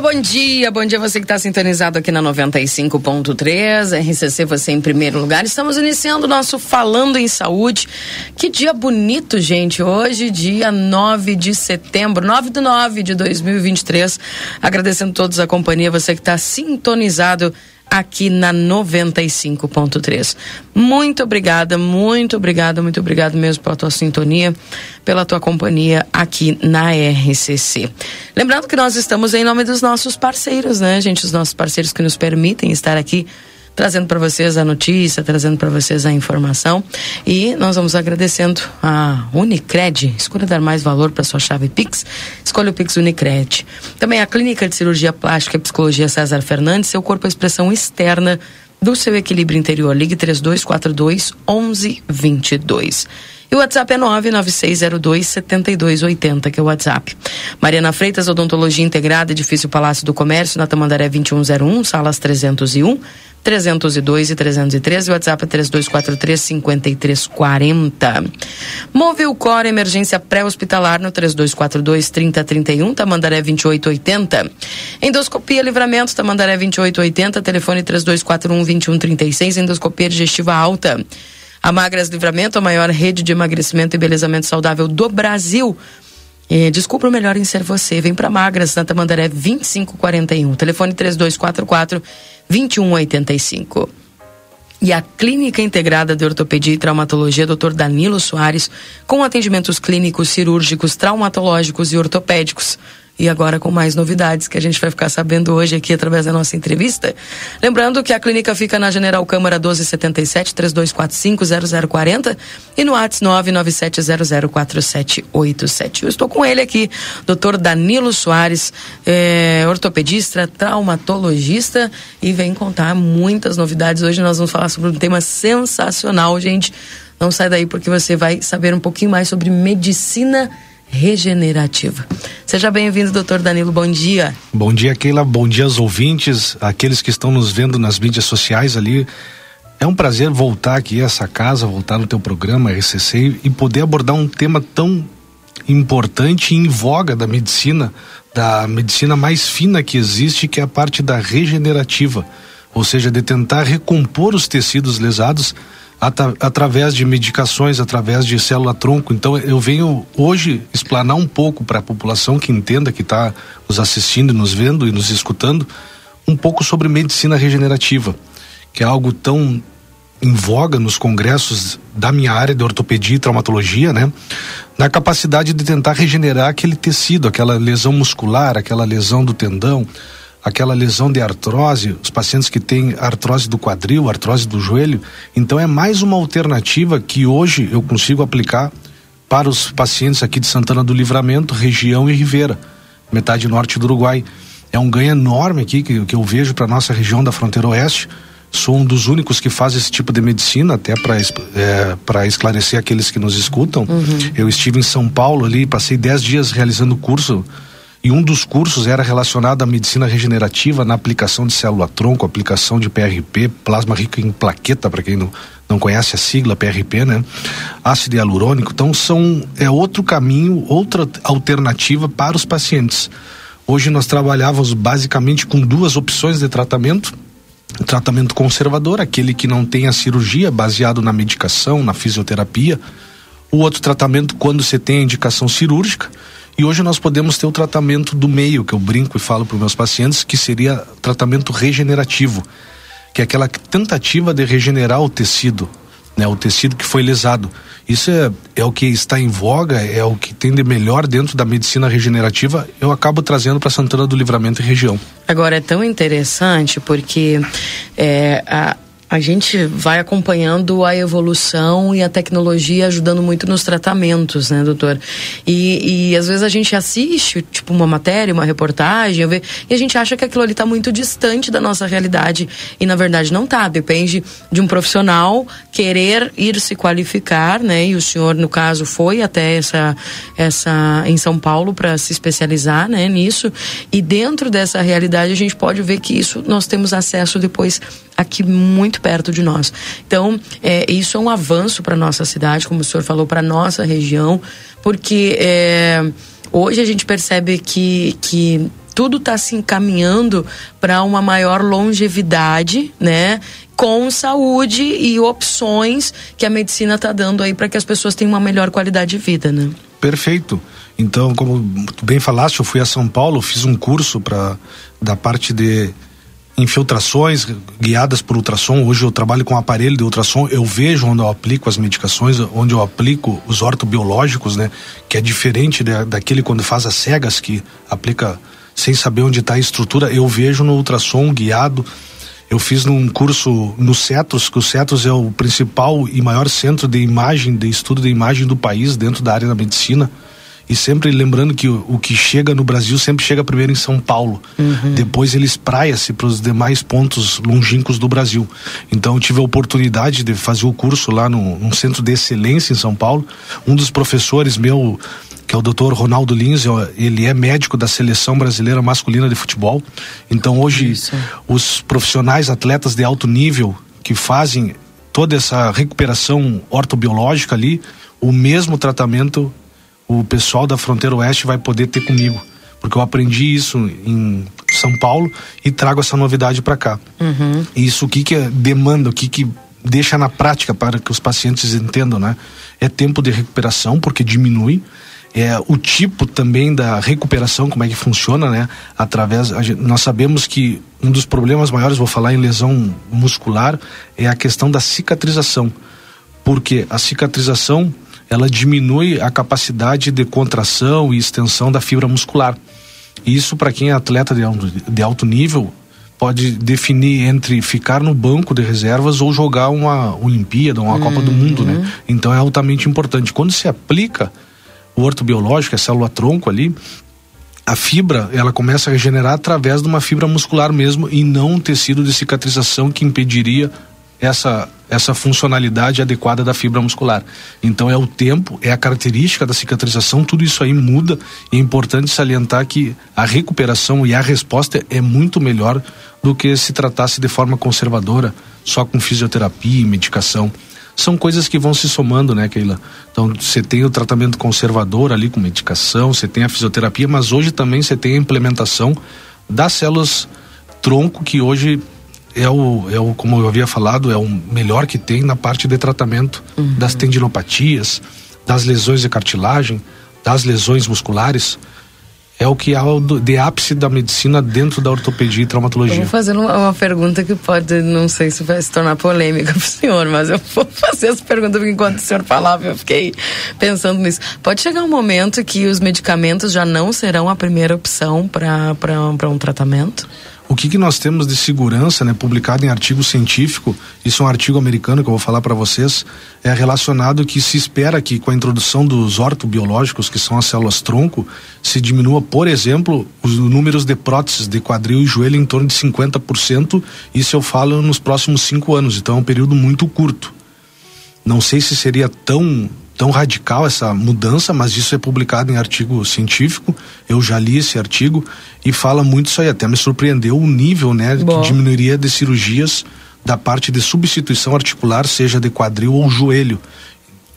Bom dia, bom dia você que está sintonizado aqui na 95.3, RCC você em primeiro lugar. Estamos iniciando o nosso Falando em Saúde. Que dia bonito, gente. Hoje, dia 9 de setembro, 9 de 9 de 2023. Agradecendo a todos a companhia, você que está sintonizado aqui na 95.3. Muito obrigada, muito obrigada, muito obrigada mesmo pela tua sintonia, pela tua companhia aqui na RCC. Lembrando que nós estamos em nome dos nossos parceiros, né, gente? Os nossos parceiros que nos permitem estar aqui trazendo para vocês a notícia, trazendo para vocês a informação. E nós vamos agradecendo a Unicred. Escolha dar mais valor para sua chave Pix. Escolha o Pix Unicred. Também a Clínica de Cirurgia Plástica e Psicologia César Fernandes. Seu corpo é expressão externa do seu equilíbrio interior. Ligue 3242 1122. E o WhatsApp é 99602 7280, que é o WhatsApp. Mariana Freitas, Odontologia Integrada, Edifício Palácio do Comércio, na Tamandaré 2101, salas 301. 302 e 313, o WhatsApp é 3243 5340. Móvel Cor Emergência Pré-Hospitalar no 3242 3031, Tamandaré 2880. Endoscopia Livramento, Tamandaré 2880, telefone 3241 2136, endoscopia digestiva alta. A Magras Livramento, a maior rede de emagrecimento e belezamento saudável do Brasil. Descubra o melhor em ser você. Vem para Magras, na Tamandaré 2541. Telefone 3244 2185. E a Clínica Integrada de Ortopedia e Traumatologia, Dr. Danilo Soares, com atendimentos clínicos, cirúrgicos, traumatológicos e ortopédicos e agora com mais novidades que a gente vai ficar sabendo hoje aqui através da nossa entrevista. Lembrando que a clínica fica na General Câmara 1277 3245 0040 e no ATS 997004787. Eu estou com ele aqui, Dr. Danilo Soares, é, ortopedista, traumatologista e vem contar muitas novidades. Hoje nós vamos falar sobre um tema sensacional, gente. Não sai daí porque você vai saber um pouquinho mais sobre medicina regenerativa. Seja bem-vindo, doutor Danilo, bom dia. Bom dia, Keila, bom dia aos ouvintes, aqueles que estão nos vendo nas mídias sociais ali. É um prazer voltar aqui a essa casa, voltar no teu programa RCC e poder abordar um tema tão importante e em voga da medicina, da medicina mais fina que existe, que é a parte da regenerativa, ou seja, de tentar recompor os tecidos lesados através de medicações, através de célula-tronco. Então, eu venho hoje explanar um pouco para a população que entenda, que está nos assistindo, nos vendo e nos escutando, um pouco sobre medicina regenerativa, que é algo tão em voga nos congressos da minha área de ortopedia e traumatologia, né? Na capacidade de tentar regenerar aquele tecido, aquela lesão muscular, aquela lesão do tendão, aquela lesão de artrose, os pacientes que têm artrose do quadril, artrose do joelho. Então é mais uma alternativa que hoje eu consigo aplicar para os pacientes aqui de Santana do Livramento, região e Ribeira, metade norte do Uruguai. É um ganho enorme aqui que, que eu vejo para nossa região da fronteira oeste. Sou um dos únicos que faz esse tipo de medicina, até para é, esclarecer aqueles que nos escutam. Uhum. Eu estive em São Paulo ali, passei dez dias realizando curso e um dos cursos era relacionado à medicina regenerativa na aplicação de célula-tronco, aplicação de PRP, plasma rico em plaqueta, para quem não, não conhece a sigla PRP, né? Ácido hialurônico. Então, são, é outro caminho, outra alternativa para os pacientes. Hoje nós trabalhávamos basicamente com duas opções de tratamento. tratamento conservador, aquele que não tem a cirurgia, baseado na medicação, na fisioterapia. O outro tratamento, quando você tem a indicação cirúrgica e hoje nós podemos ter o tratamento do meio, que eu brinco e falo para os meus pacientes, que seria tratamento regenerativo, que é aquela tentativa de regenerar o tecido, né, o tecido que foi lesado. Isso é, é o que está em voga, é o que tem de melhor dentro da medicina regenerativa. Eu acabo trazendo para Santana do Livramento e região. Agora é tão interessante porque é, a a gente vai acompanhando a evolução e a tecnologia ajudando muito nos tratamentos, né, doutor? E, e às vezes a gente assiste, tipo, uma matéria, uma reportagem, e a gente acha que aquilo ali está muito distante da nossa realidade. E na verdade não tá. Depende de um profissional querer ir se qualificar, né? E o senhor, no caso, foi até essa, essa em São Paulo para se especializar né, nisso. E dentro dessa realidade a gente pode ver que isso nós temos acesso depois aqui muito perto de nós. Então, é, isso é um avanço para nossa cidade, como o senhor falou, para nossa região, porque é, hoje a gente percebe que, que tudo está se encaminhando para uma maior longevidade, né? Com saúde e opções que a medicina está dando aí para que as pessoas tenham uma melhor qualidade de vida, né? Perfeito. Então, como bem falaste, eu fui a São Paulo, fiz um curso para da parte de infiltrações guiadas por ultrassom. Hoje eu trabalho com aparelho de ultrassom, eu vejo onde eu aplico as medicações, onde eu aplico os ortobiológicos, né? Que é diferente de, daquele quando faz as cegas, que aplica sem saber onde está a estrutura. Eu vejo no ultrassom guiado. Eu fiz num curso no CETOS, que o CETOS é o principal e maior centro de imagem, de estudo de imagem do país dentro da área da medicina. E sempre lembrando que o, o, que chega no Brasil sempre chega primeiro em São Paulo. Uhum. Depois ele espraia-se para os demais pontos longínquos do Brasil. Então eu tive a oportunidade de fazer o curso lá no, num centro de excelência em São Paulo. Um dos professores meu, que é o doutor Ronaldo Lins, ele é médico da seleção brasileira masculina de futebol. Então hoje Isso. os profissionais atletas de alto nível que fazem toda essa recuperação ortobiológica ali, o mesmo tratamento o pessoal da fronteira oeste vai poder ter comigo. Porque eu aprendi isso em São Paulo e trago essa novidade para cá. Uhum. Isso o que, que é demanda, o que, que deixa na prática para que os pacientes entendam, né? É tempo de recuperação, porque diminui. É o tipo também da recuperação, como é que funciona, né? Através. Gente, nós sabemos que um dos problemas maiores, vou falar em lesão muscular, é a questão da cicatrização. Porque a cicatrização ela diminui a capacidade de contração e extensão da fibra muscular. Isso, para quem é atleta de, de alto nível, pode definir entre ficar no banco de reservas ou jogar uma Olimpíada, uma uhum. Copa do Mundo, né? Uhum. Então é altamente importante. Quando se aplica o ortobiológico, a célula-tronco ali, a fibra, ela começa a regenerar através de uma fibra muscular mesmo e não um tecido de cicatrização que impediria essa, essa funcionalidade adequada da fibra muscular. Então é o tempo, é a característica da cicatrização, tudo isso aí muda e é importante salientar que a recuperação e a resposta é muito melhor do que se tratasse de forma conservadora, só com fisioterapia e medicação. São coisas que vão se somando, né, Keila? Então, você tem o tratamento conservador ali com medicação, você tem a fisioterapia, mas hoje também você tem a implementação das células tronco que hoje é o, é o, como eu havia falado, é o melhor que tem na parte de tratamento uhum. das tendinopatias, das lesões de cartilagem, das lesões musculares. é o que há de ápice da medicina dentro da ortopedia e traumatologia. Eu vou fazer uma, uma, pergunta que pode, não sei se vai se tornar polêmica para o senhor, mas eu vou fazer essa pergunta porque enquanto o senhor falava eu fiquei pensando nisso. Pode chegar um momento que os medicamentos já não serão a primeira opção para um tratamento? O que, que nós temos de segurança, né, publicado em artigo científico, isso é um artigo americano que eu vou falar para vocês, é relacionado que se espera que com a introdução dos ortobiológicos, que são as células tronco, se diminua, por exemplo, os números de próteses de quadril e joelho em torno de 50%, isso eu falo nos próximos cinco anos, então é um período muito curto. Não sei se seria tão tão radical essa mudança, mas isso é publicado em artigo científico. Eu já li esse artigo e fala muito isso aí. Até me surpreendeu o nível, né, Bom. que diminuiria de cirurgias da parte de substituição articular, seja de quadril ou joelho.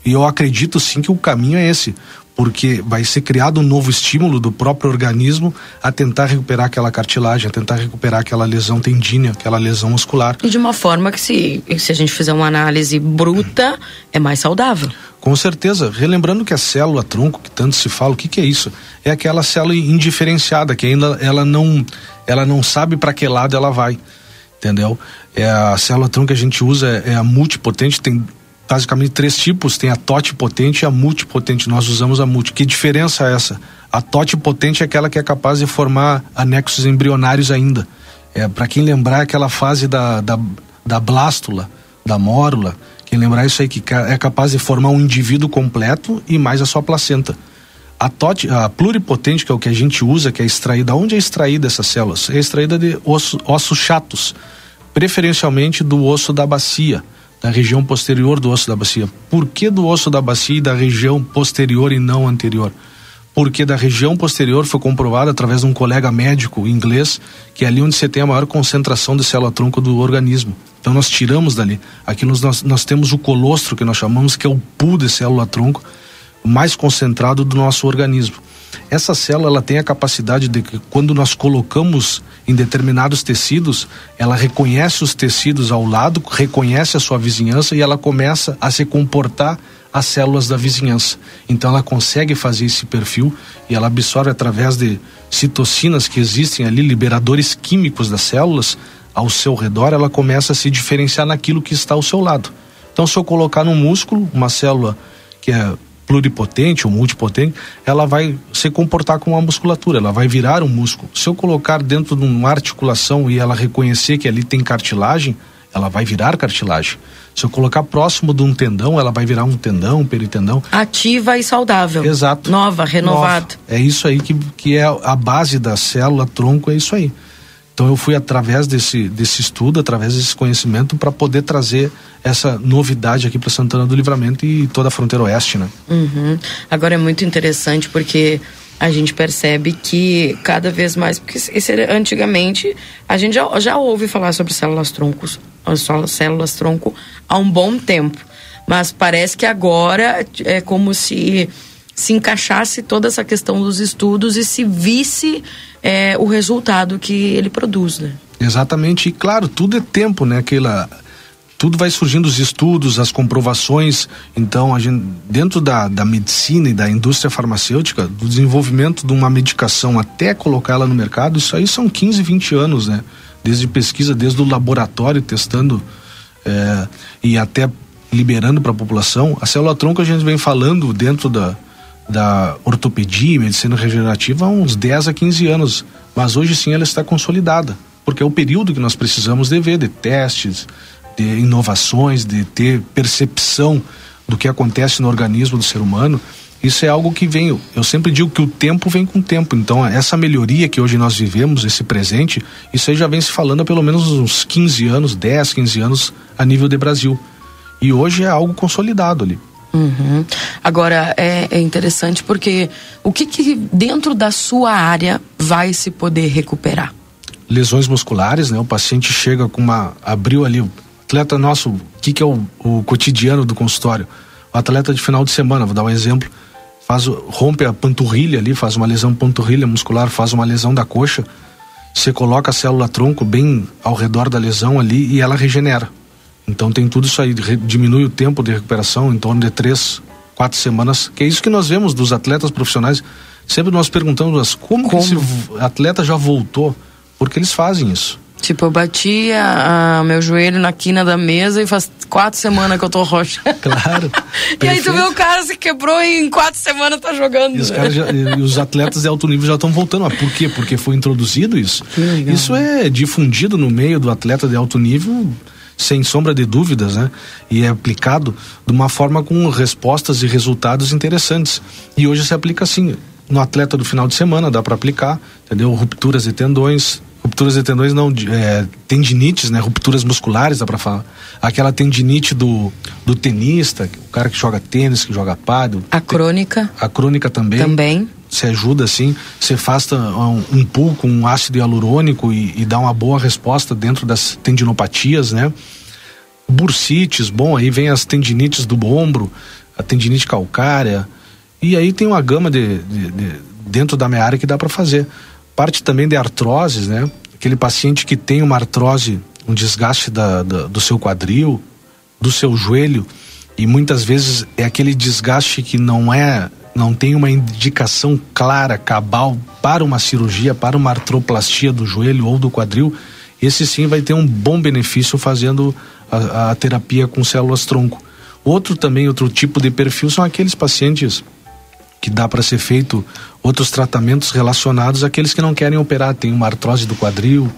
E eu acredito sim que o caminho é esse porque vai ser criado um novo estímulo do próprio organismo a tentar recuperar aquela cartilagem, a tentar recuperar aquela lesão tendínea, aquela lesão muscular. E de uma forma que se, se a gente fizer uma análise bruta, é mais saudável. Com certeza. Relembrando que a célula tronco, que tanto se fala, o que, que é isso? É aquela célula indiferenciada, que ainda ela não, ela não sabe para que lado ela vai. Entendeu? É a célula tronco que a gente usa é, é a multipotente, tem basicamente três tipos, tem a totipotente e a multipotente. Nós usamos a multi. Que diferença é essa? A totipotente é aquela que é capaz de formar anexos embrionários ainda. É, para quem lembrar aquela fase da, da, da blástula, da mórula, quem lembrar isso aí que é capaz de formar um indivíduo completo e mais a sua placenta. A, tot, a pluripotente, que é o que a gente usa, que é extraída, onde é extraída essas células? É extraída de osso, ossos chatos, preferencialmente do osso da bacia da região posterior do osso da bacia. Por que do osso da bacia e da região posterior e não anterior? Porque da região posterior foi comprovado através de um colega médico inglês que é ali onde você tem a maior concentração de célula-tronco do organismo. Então nós tiramos dali. Aqui nós, nós temos o colostro que nós chamamos que é o pool de célula-tronco mais concentrado do nosso organismo. Essa célula ela tem a capacidade de que quando nós colocamos em determinados tecidos, ela reconhece os tecidos ao lado, reconhece a sua vizinhança e ela começa a se comportar as células da vizinhança. Então ela consegue fazer esse perfil e ela absorve através de citocinas que existem ali, liberadores químicos das células ao seu redor, ela começa a se diferenciar naquilo que está ao seu lado. Então se eu colocar no músculo uma célula que é pluripotente ou multipotente, ela vai se comportar como uma musculatura, ela vai virar um músculo. Se eu colocar dentro de uma articulação e ela reconhecer que ali tem cartilagem, ela vai virar cartilagem. Se eu colocar próximo de um tendão, ela vai virar um tendão, um peritendão. Ativa e saudável. Exato. Nova, renovada. Nova. É isso aí que, que é a base da célula tronco, é isso aí. Então eu fui através desse, desse estudo, através desse conhecimento, para poder trazer essa novidade aqui para Santana do Livramento e toda a fronteira oeste, né? Uhum. Agora é muito interessante porque a gente percebe que cada vez mais, porque antigamente a gente já, já ouve falar sobre células troncos, células tronco há um bom tempo, mas parece que agora é como se se encaixasse toda essa questão dos estudos e se visse é, o resultado que ele produz, né? Exatamente, e claro, tudo é tempo, né? Aquela, tudo vai surgindo os estudos, as comprovações. Então, a gente, dentro da, da medicina e da indústria farmacêutica, do desenvolvimento de uma medicação até colocá-la no mercado, isso aí são 15, 20 anos, né? Desde pesquisa, desde o laboratório testando é, e até liberando para a população. A célula tronco a gente vem falando dentro da, da ortopedia e medicina regenerativa há uns 10 a 15 anos, mas hoje sim ela está consolidada, porque é o período que nós precisamos de ver, de testes, de inovações, de ter percepção do que acontece no organismo do ser humano. Isso é algo que vem, eu sempre digo que o tempo vem com o tempo. Então, essa melhoria que hoje nós vivemos, esse presente, isso aí já vem se falando há pelo menos uns 15 anos, 10, 15 anos a nível de Brasil. E hoje é algo consolidado ali. Uhum. Agora, é, é, interessante porque o que, que dentro da sua área vai se poder recuperar? Lesões musculares, né? O paciente chega com uma. abriu ali. Atleta nosso, o que, que é o, o cotidiano do consultório? O atleta de final de semana, vou dar um exemplo, faz, rompe a panturrilha ali, faz uma lesão panturrilha muscular, faz uma lesão da coxa, você coloca a célula tronco bem ao redor da lesão ali e ela regenera. Então tem tudo isso aí, diminui o tempo de recuperação em torno de três, quatro semanas, que é isso que nós vemos dos atletas profissionais. Sempre nós perguntamos como, como? que esse atleta já voltou, porque eles fazem isso. Tipo, eu bati a, a, meu joelho na quina da mesa e faz quatro semanas que eu tô roxa. Claro. e aí tu vê o cara se quebrou e em quatro semanas tá jogando. E os, já, e os atletas de alto nível já estão voltando. Mas por quê? Porque foi introduzido isso. Isso é difundido no meio do atleta de alto nível sem sombra de dúvidas, né? E é aplicado de uma forma com respostas e resultados interessantes. E hoje se aplica assim. No atleta do final de semana dá para aplicar, entendeu? Rupturas de tendões, rupturas de tendões não, é, tendinites, né? Rupturas musculares, dá pra falar. Aquela tendinite do, do tenista, o cara que joga tênis, que joga pádel. A crônica. A crônica também. Também. Você ajuda, assim, você faz um, um com um ácido hialurônico e, e dá uma boa resposta dentro das tendinopatias, né? Bursites, bom, aí vem as tendinites do ombro, a tendinite calcária, e aí tem uma gama de, de, de dentro da minha área que dá para fazer parte também de artroses, né? Aquele paciente que tem uma artrose, um desgaste da, da, do seu quadril, do seu joelho, e muitas vezes é aquele desgaste que não é, não tem uma indicação clara, cabal para uma cirurgia, para uma artroplastia do joelho ou do quadril, esse sim vai ter um bom benefício fazendo a, a terapia com células tronco. Outro também, outro tipo de perfil são aqueles pacientes que dá para ser feito outros tratamentos relacionados àqueles que não querem operar. Tem uma artrose do quadril,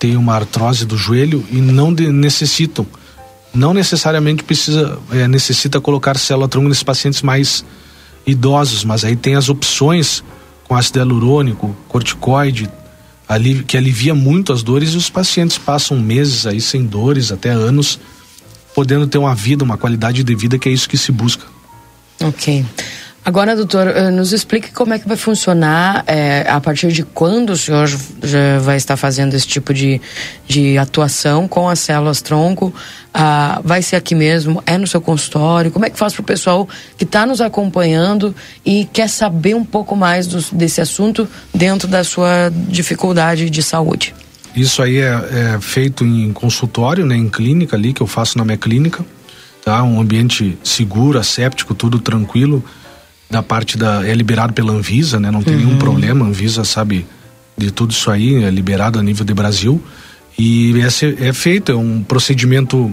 tem uma artrose do joelho e não de, necessitam. Não necessariamente precisa, é, necessita colocar célula tronco nesses pacientes mais idosos, mas aí tem as opções com ácido hialurônico, corticoide, ali, que alivia muito as dores e os pacientes passam meses aí sem dores, até anos, podendo ter uma vida, uma qualidade de vida que é isso que se busca. Ok. Agora, doutor, eh, nos explique como é que vai funcionar, é, a partir de quando o senhor já vai estar fazendo esse tipo de, de atuação com as células tronco. Ah, vai ser aqui mesmo? É no seu consultório? Como é que faz para o pessoal que está nos acompanhando e quer saber um pouco mais do, desse assunto dentro da sua dificuldade de saúde? Isso aí é, é feito em consultório, né, em clínica ali, que eu faço na minha clínica. Tá? Um ambiente seguro, asséptico, tudo tranquilo da parte da é liberado pela Anvisa, né? Não tem uhum. nenhum problema, a Anvisa sabe de tudo isso aí, é liberado a nível de Brasil e é, é feito é um procedimento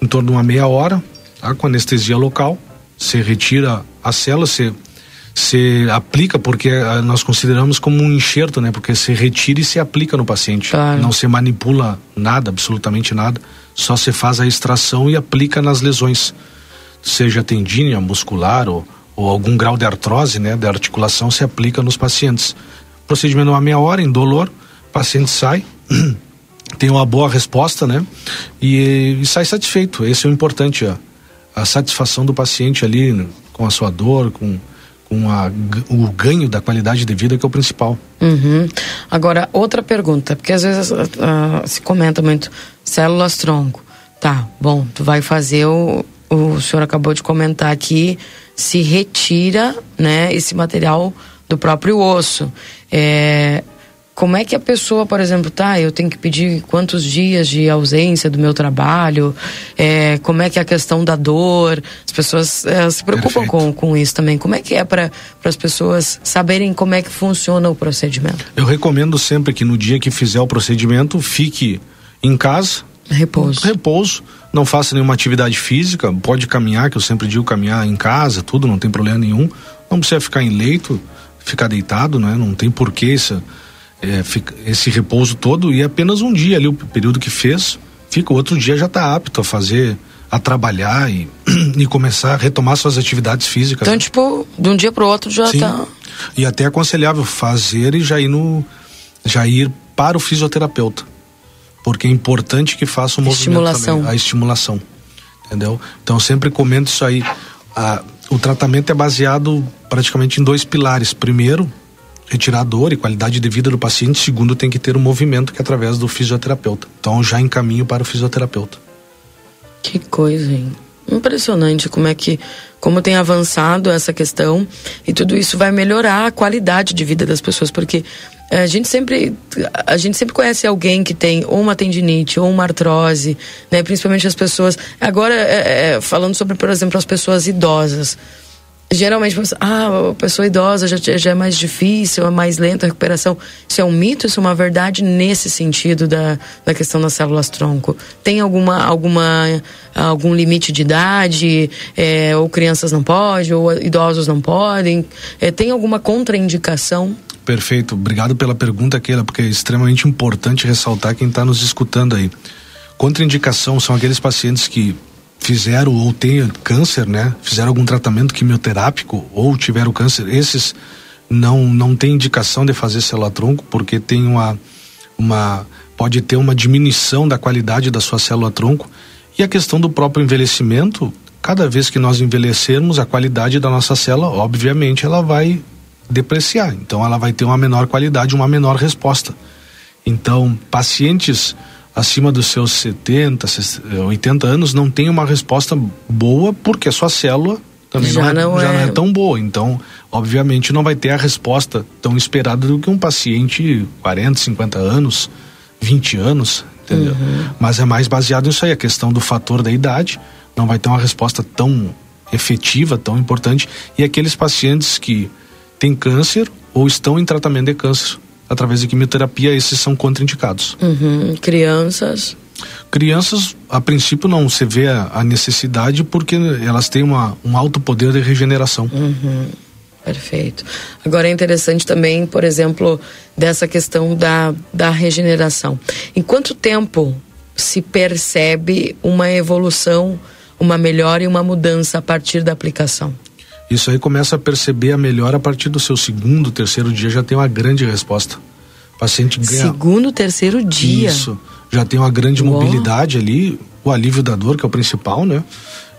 em torno de uma meia hora, tá? Com anestesia local, você retira a célula, você se aplica porque ah, nós consideramos como um enxerto, né? Porque se retira e se aplica no paciente. Claro. Não se manipula nada, absolutamente nada. Só se faz a extração e aplica nas lesões, seja tendínea, muscular ou ou algum grau de artrose, né, da articulação se aplica nos pacientes. Procedimento uma meia hora, indolor, o paciente sai, tem uma boa resposta, né, e, e sai satisfeito. Esse é o importante, a, a satisfação do paciente ali né, com a sua dor, com com a, o ganho da qualidade de vida que é o principal. Uhum. Agora, outra pergunta, porque às vezes uh, se comenta muito células tronco. Tá, bom, tu vai fazer o, o senhor acabou de comentar aqui se retira né, esse material do próprio osso. É, como é que a pessoa, por exemplo, tá? Eu tenho que pedir quantos dias de ausência do meu trabalho? É, como é que é a questão da dor? As pessoas é, se preocupam com, com isso também. Como é que é para as pessoas saberem como é que funciona o procedimento? Eu recomendo sempre que no dia que fizer o procedimento, fique em casa. Repouso. Repouso não faça nenhuma atividade física, pode caminhar, que eu sempre digo caminhar em casa, tudo, não tem problema nenhum. Não precisa ficar em leito, ficar deitado, né? Não tem porquê esse, é, esse repouso todo e apenas um dia ali, o período que fez, fica o outro dia já está apto a fazer, a trabalhar e, e começar a retomar suas atividades físicas. Então, tipo, de um dia para o outro já está. E até é aconselhável fazer e já ir no, já ir para o fisioterapeuta porque é importante que faça o movimento estimulação. Também, a estimulação, entendeu? Então sempre comento isso aí. A, o tratamento é baseado praticamente em dois pilares. Primeiro, retirar a dor e qualidade de vida do paciente. Segundo, tem que ter o um movimento que é através do fisioterapeuta. Então já encaminho para o fisioterapeuta. Que coisa, hein? Impressionante como é que como tem avançado essa questão e tudo isso vai melhorar a qualidade de vida das pessoas, porque é, a gente sempre a gente sempre conhece alguém que tem ou uma tendinite ou uma artrose, né? Principalmente as pessoas. Agora é, é, falando sobre, por exemplo, as pessoas idosas. Geralmente ah, a pessoa idosa já, já é mais difícil, é mais lenta a recuperação. Isso é um mito, isso é uma verdade nesse sentido da, da questão das células tronco. Tem alguma, alguma algum limite de idade, é, ou crianças não podem, ou idosos não podem? É, tem alguma contraindicação? Perfeito, obrigado pela pergunta, Keila, porque é extremamente importante ressaltar quem está nos escutando aí. Contraindicação são aqueles pacientes que fizeram ou têm câncer, né? Fizeram algum tratamento quimioterápico ou tiveram câncer, esses não não tem indicação de fazer célula-tronco porque tem uma uma pode ter uma diminuição da qualidade da sua célula-tronco e a questão do próprio envelhecimento, cada vez que nós envelhecermos, a qualidade da nossa célula, obviamente, ela vai depreciar. Então ela vai ter uma menor qualidade, uma menor resposta. Então, pacientes acima dos seus 70, 80 anos não tem uma resposta boa porque a sua célula também já, não, é, não já é... não é tão boa. Então, obviamente, não vai ter a resposta tão esperada do que um paciente 40, 50 anos, 20 anos, entendeu? Uhum. Mas é mais baseado nisso aí, a questão do fator da idade, não vai ter uma resposta tão efetiva, tão importante. E aqueles pacientes que têm câncer ou estão em tratamento de câncer através de quimioterapia, esses são contraindicados. Uhum. Crianças? Crianças, a princípio, não se vê a, a necessidade porque elas têm uma, um alto poder de regeneração. Uhum. Perfeito. Agora é interessante também, por exemplo, dessa questão da, da regeneração. Em quanto tempo se percebe uma evolução, uma melhora e uma mudança a partir da aplicação? Isso aí começa a perceber a melhora a partir do seu segundo, terceiro dia, já tem uma grande resposta. O paciente ganha. Segundo, terceiro dia. Isso. Já tem uma grande Uou. mobilidade ali, o alívio da dor, que é o principal, né?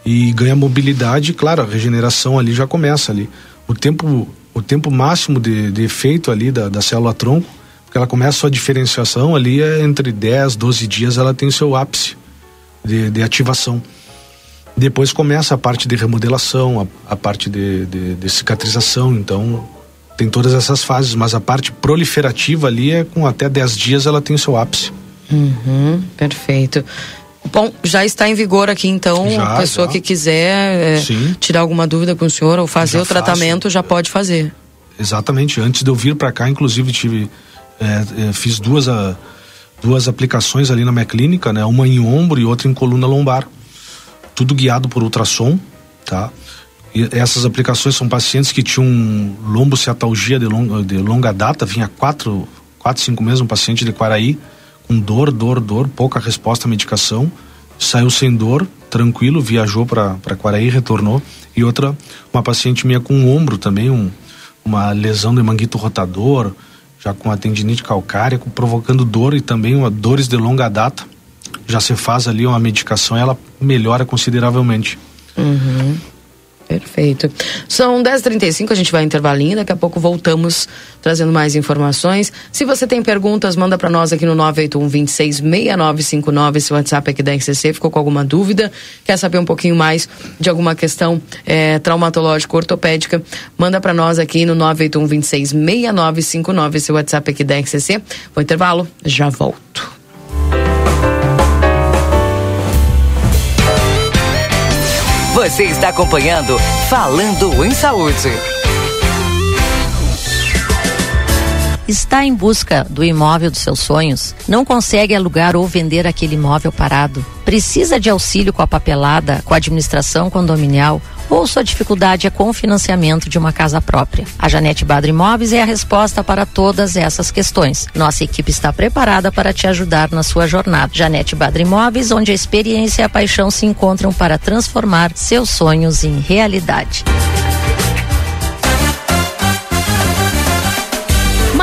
E ganha mobilidade, claro, a regeneração ali já começa ali. O tempo, o tempo máximo de, de efeito ali da, da célula tronco, porque ela começa a sua diferenciação ali é entre 10, 12 dias, ela tem seu ápice de, de ativação. Depois começa a parte de remodelação, a, a parte de, de, de, cicatrização, então tem todas essas fases, mas a parte proliferativa ali é com até 10 dias ela tem seu ápice. Uhum, perfeito. Bom, já está em vigor aqui então, já, a pessoa já. que quiser é, tirar alguma dúvida com o senhor ou fazer já o tratamento faço. já pode fazer. Exatamente, antes de eu vir para cá, inclusive tive, é, é, fiz duas, a, duas aplicações ali na minha clínica, né? Uma em ombro e outra em coluna lombar tudo guiado por ultrassom, tá? E essas aplicações são pacientes que tinham lombociatalgia de longa, de longa data, vinha quatro, quatro, cinco meses, um paciente de Quaraí, com dor, dor, dor, pouca resposta à medicação, saiu sem dor, tranquilo, viajou para Quaraí, retornou. E outra, uma paciente minha com um ombro também, um, uma lesão de manguito rotador, já com a tendinite calcária, provocando dor e também uma, dores de longa data já se faz ali uma medicação, ela melhora consideravelmente. Uhum. Perfeito. São 10h35, a gente vai intervalinho, daqui a pouco voltamos trazendo mais informações. Se você tem perguntas, manda para nós aqui no 981 26 6959, esse WhatsApp aqui da RCC, ficou com alguma dúvida, quer saber um pouquinho mais de alguma questão é, traumatológica, ortopédica, manda para nós aqui no 981 26 6959, esse WhatsApp aqui da RCC. Vou intervalo, já volto. Você está acompanhando Falando em Saúde. Está em busca do imóvel dos seus sonhos? Não consegue alugar ou vender aquele imóvel parado? Precisa de auxílio com a papelada, com a administração condominial? Ou sua dificuldade é com o financiamento de uma casa própria. A Janete Badra Imóveis é a resposta para todas essas questões. Nossa equipe está preparada para te ajudar na sua jornada. Janete Badra Imóveis, onde a experiência e a paixão se encontram para transformar seus sonhos em realidade.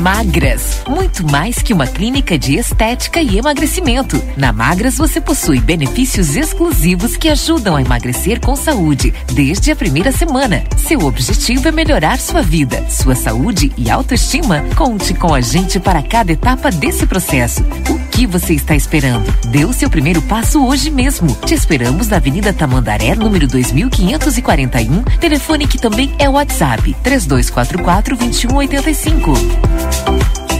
Magras, muito mais que uma clínica de estética e emagrecimento. Na Magras você possui benefícios exclusivos que ajudam a emagrecer com saúde desde a primeira semana. Seu objetivo é melhorar sua vida, sua saúde e autoestima. Conte com a gente para cada etapa desse processo. O que você está esperando? Dê o seu primeiro passo hoje mesmo. Te esperamos na Avenida Tamandaré, número 2541, telefone que também é WhatsApp 3244 2185.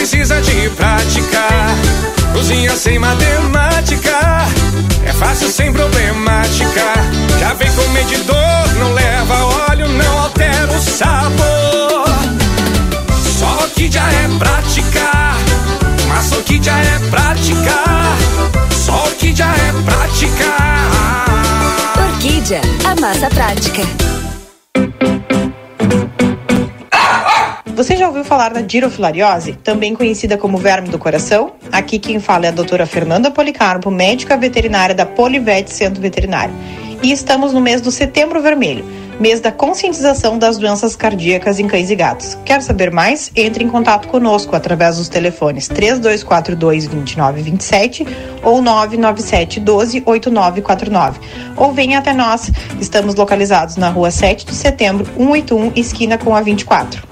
precisa de prática. Cozinha sem matemática, é fácil sem problemática. Já vem com medidor, não leva óleo, não altera o sabor. Só que já é prática, mas só que já é prática. Só que já é prática. Orquídea, a massa prática. Você já ouviu falar da girofilariose, também conhecida como verme do coração? Aqui quem fala é a doutora Fernanda Policarpo, médica veterinária da Polivete Centro Veterinário. E estamos no mês do Setembro Vermelho, mês da conscientização das doenças cardíacas em cães e gatos. Quer saber mais? Entre em contato conosco através dos telefones 3242 2927 ou 997 12 8949. Ou venha até nós. Estamos localizados na rua 7 de setembro, 181, esquina com a 24.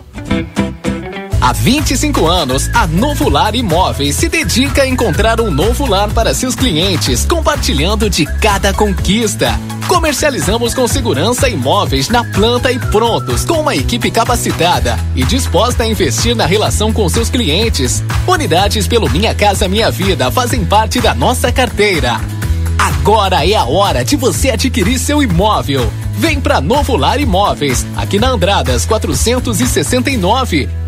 Há 25 anos, a Novo Lar Imóveis se dedica a encontrar um novo lar para seus clientes, compartilhando de cada conquista. Comercializamos com segurança imóveis na planta e prontos, com uma equipe capacitada e disposta a investir na relação com seus clientes. Unidades pelo Minha Casa Minha Vida fazem parte da nossa carteira. Agora é a hora de você adquirir seu imóvel. Vem para Novo Lar Imóveis, aqui na Andradas 469.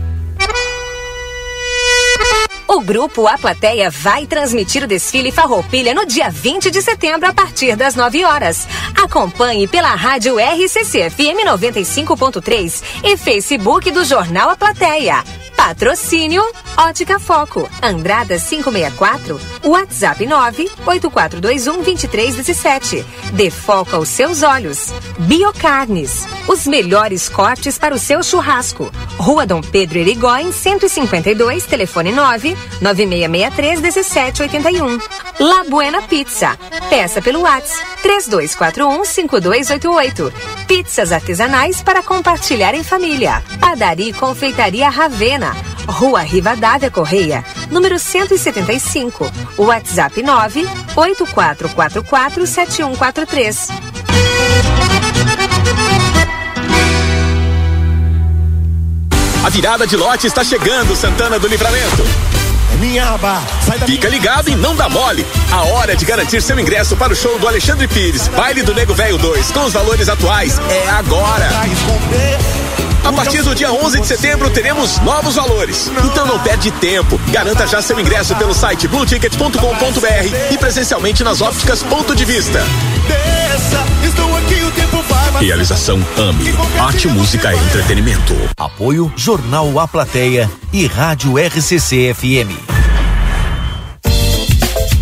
O grupo A Plateia vai transmitir o desfile Farroupilha no dia 20 de setembro a partir das 9 horas. Acompanhe pela rádio RCC FM 95.3 e Facebook do Jornal A Plateia. Patrocínio Ótica Foco, Andrada 564, WhatsApp 98421 2317. Dê foco aos seus olhos. Biocarnes, os melhores cortes para o seu churrasco. Rua Dom Pedro Erigóin, 152, telefone 9 9663 1781. La Buena Pizza. Peça pelo WhatsApp 3241 5288. Pizzas artesanais para compartilhar em família. Padaria e Confeitaria Ravena. Rua Rivadavia Correia, número 175. WhatsApp 9 8444 7143. A virada de lote está chegando, Santana do Livramento. Minha aba, Fica ligado e não dá mole. A hora de garantir seu ingresso para o show do Alexandre Pires, Baile do Nego Velho 2, com os valores atuais, é agora. A partir do dia 11 de setembro teremos novos valores. Então não perde tempo. Garanta já seu ingresso pelo site blueticket.com.br e presencialmente nas ópticas Ponto de Vista. Realização AME. Arte, música e entretenimento. Apoio Jornal A Plateia e Rádio RCC FM.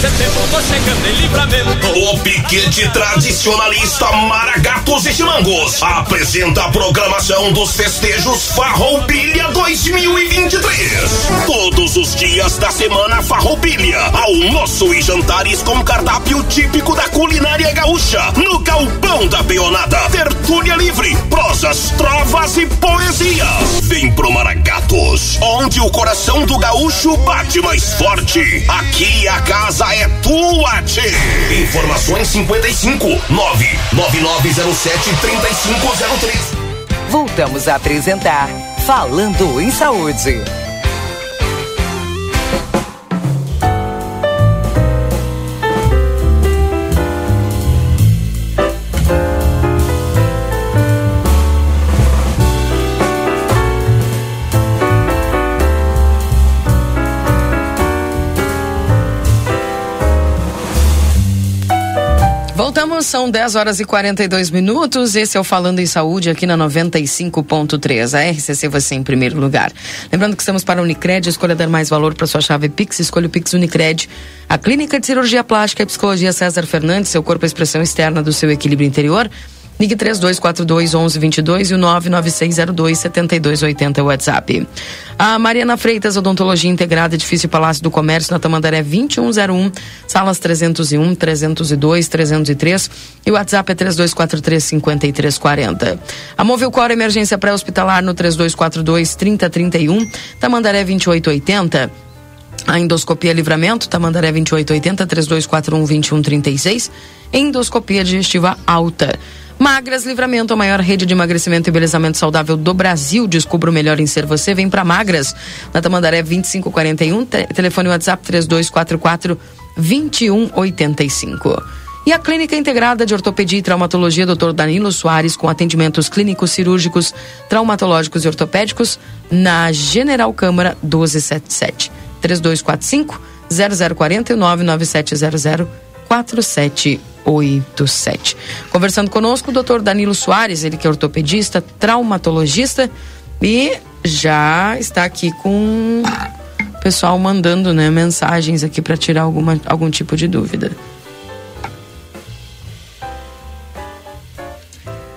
Setembro em livramento. O piquete tradicionalista Maragatos e Chimangos apresenta a programação dos festejos Farroupilha 2023. Todos os dias da semana Farroupilha, almoço e jantares com cardápio típico da culinária gaúcha no Galpão da Peonada. Tertúlia livre, pros prosas, trovas e poesias. Vem pro Maragatos, onde o coração do gaúcho bate mais forte. Aqui a casa é tua, tchê. Informações 55 99907 3503. Voltamos a apresentar Falando em Saúde. Voltamos, são 10 horas e 42 minutos. Esse é o Falando em Saúde aqui na 95.3. A RCC você em primeiro lugar. Lembrando que estamos para a Unicred, escolha dar mais valor para sua chave Pix, escolha o Pix Unicred. A Clínica de Cirurgia Plástica e Psicologia César Fernandes, seu corpo é expressão externa do seu equilíbrio interior. Ligue 3242 1122 e o 99602 7280 é o WhatsApp. A Mariana Freitas, Odontologia Integrada, Edifício Palácio do Comércio, na Tamandaré 2101, salas 301, 302, 303 e o WhatsApp é 3243 5340. A Movilcor Emergência Pré-Hospitalar no 3242 3031, Tamandaré 2880. A endoscopia livramento, Tamandaré 2880 3241 2136. Endoscopia digestiva alta. Magras Livramento, a maior rede de emagrecimento e embelezamento saudável do Brasil. Descubra o melhor em ser você. Vem para Magras, na Tamandaré 2541, te telefone WhatsApp 3244 2185. E a Clínica Integrada de Ortopedia e Traumatologia Dr. Danilo Soares, com atendimentos clínicos, cirúrgicos, traumatológicos e ortopédicos, na General Câmara 1277. 3245 0040 e 99700 4787. Conversando conosco o doutor Danilo Soares, ele que é ortopedista, traumatologista e já está aqui com o pessoal mandando né, mensagens aqui para tirar alguma, algum tipo de dúvida.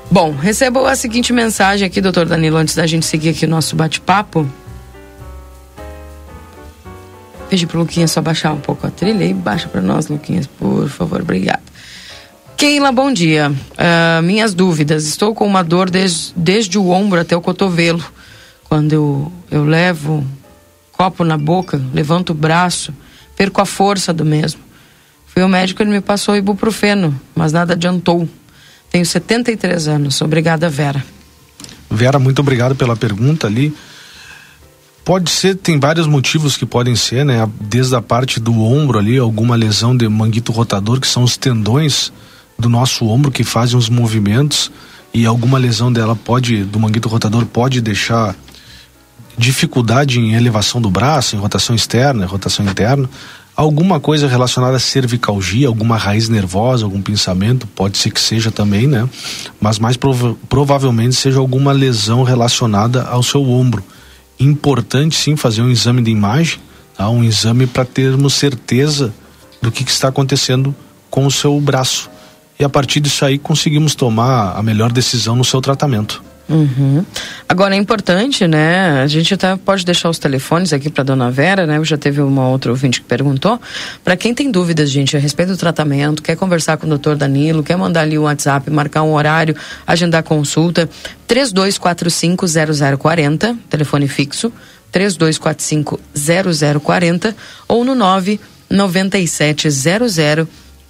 Bom, recebo a seguinte mensagem aqui, doutor Danilo, antes da gente seguir aqui o nosso bate-papo. Pedi pro Luquinhas só baixar um pouco a trilha e baixa para nós, Luquinhas, por favor, obrigado. Keila, bom dia. Uh, minhas dúvidas. Estou com uma dor des, desde o ombro até o cotovelo. Quando eu, eu levo copo na boca, levanto o braço, perco a força do mesmo. Fui ao médico, ele me passou ibuprofeno, mas nada adiantou. Tenho 73 anos. Obrigada, Vera. Vera, muito obrigado pela pergunta ali. Pode ser, tem vários motivos que podem ser, né? Desde a parte do ombro ali, alguma lesão de manguito rotador, que são os tendões do nosso ombro que fazem os movimentos e alguma lesão dela pode, do manguito rotador, pode deixar dificuldade em elevação do braço, em rotação externa, em rotação interna. Alguma coisa relacionada à cervicalgia, alguma raiz nervosa, algum pensamento, pode ser que seja também, né? Mas mais prova provavelmente seja alguma lesão relacionada ao seu ombro importante sim fazer um exame de imagem, tá? um exame para termos certeza do que, que, está acontecendo com o seu braço. E a partir disso aí conseguimos tomar a melhor decisão no seu tratamento. Uhum. Agora é importante, né? A gente até pode deixar os telefones aqui para dona Vera, né? Já teve uma outra ouvinte que perguntou. Para quem tem dúvidas, gente, a respeito do tratamento, quer conversar com o doutor Danilo, quer mandar ali o um WhatsApp, marcar um horário, agendar consulta, 32450040, telefone fixo, 32450040 ou no 99700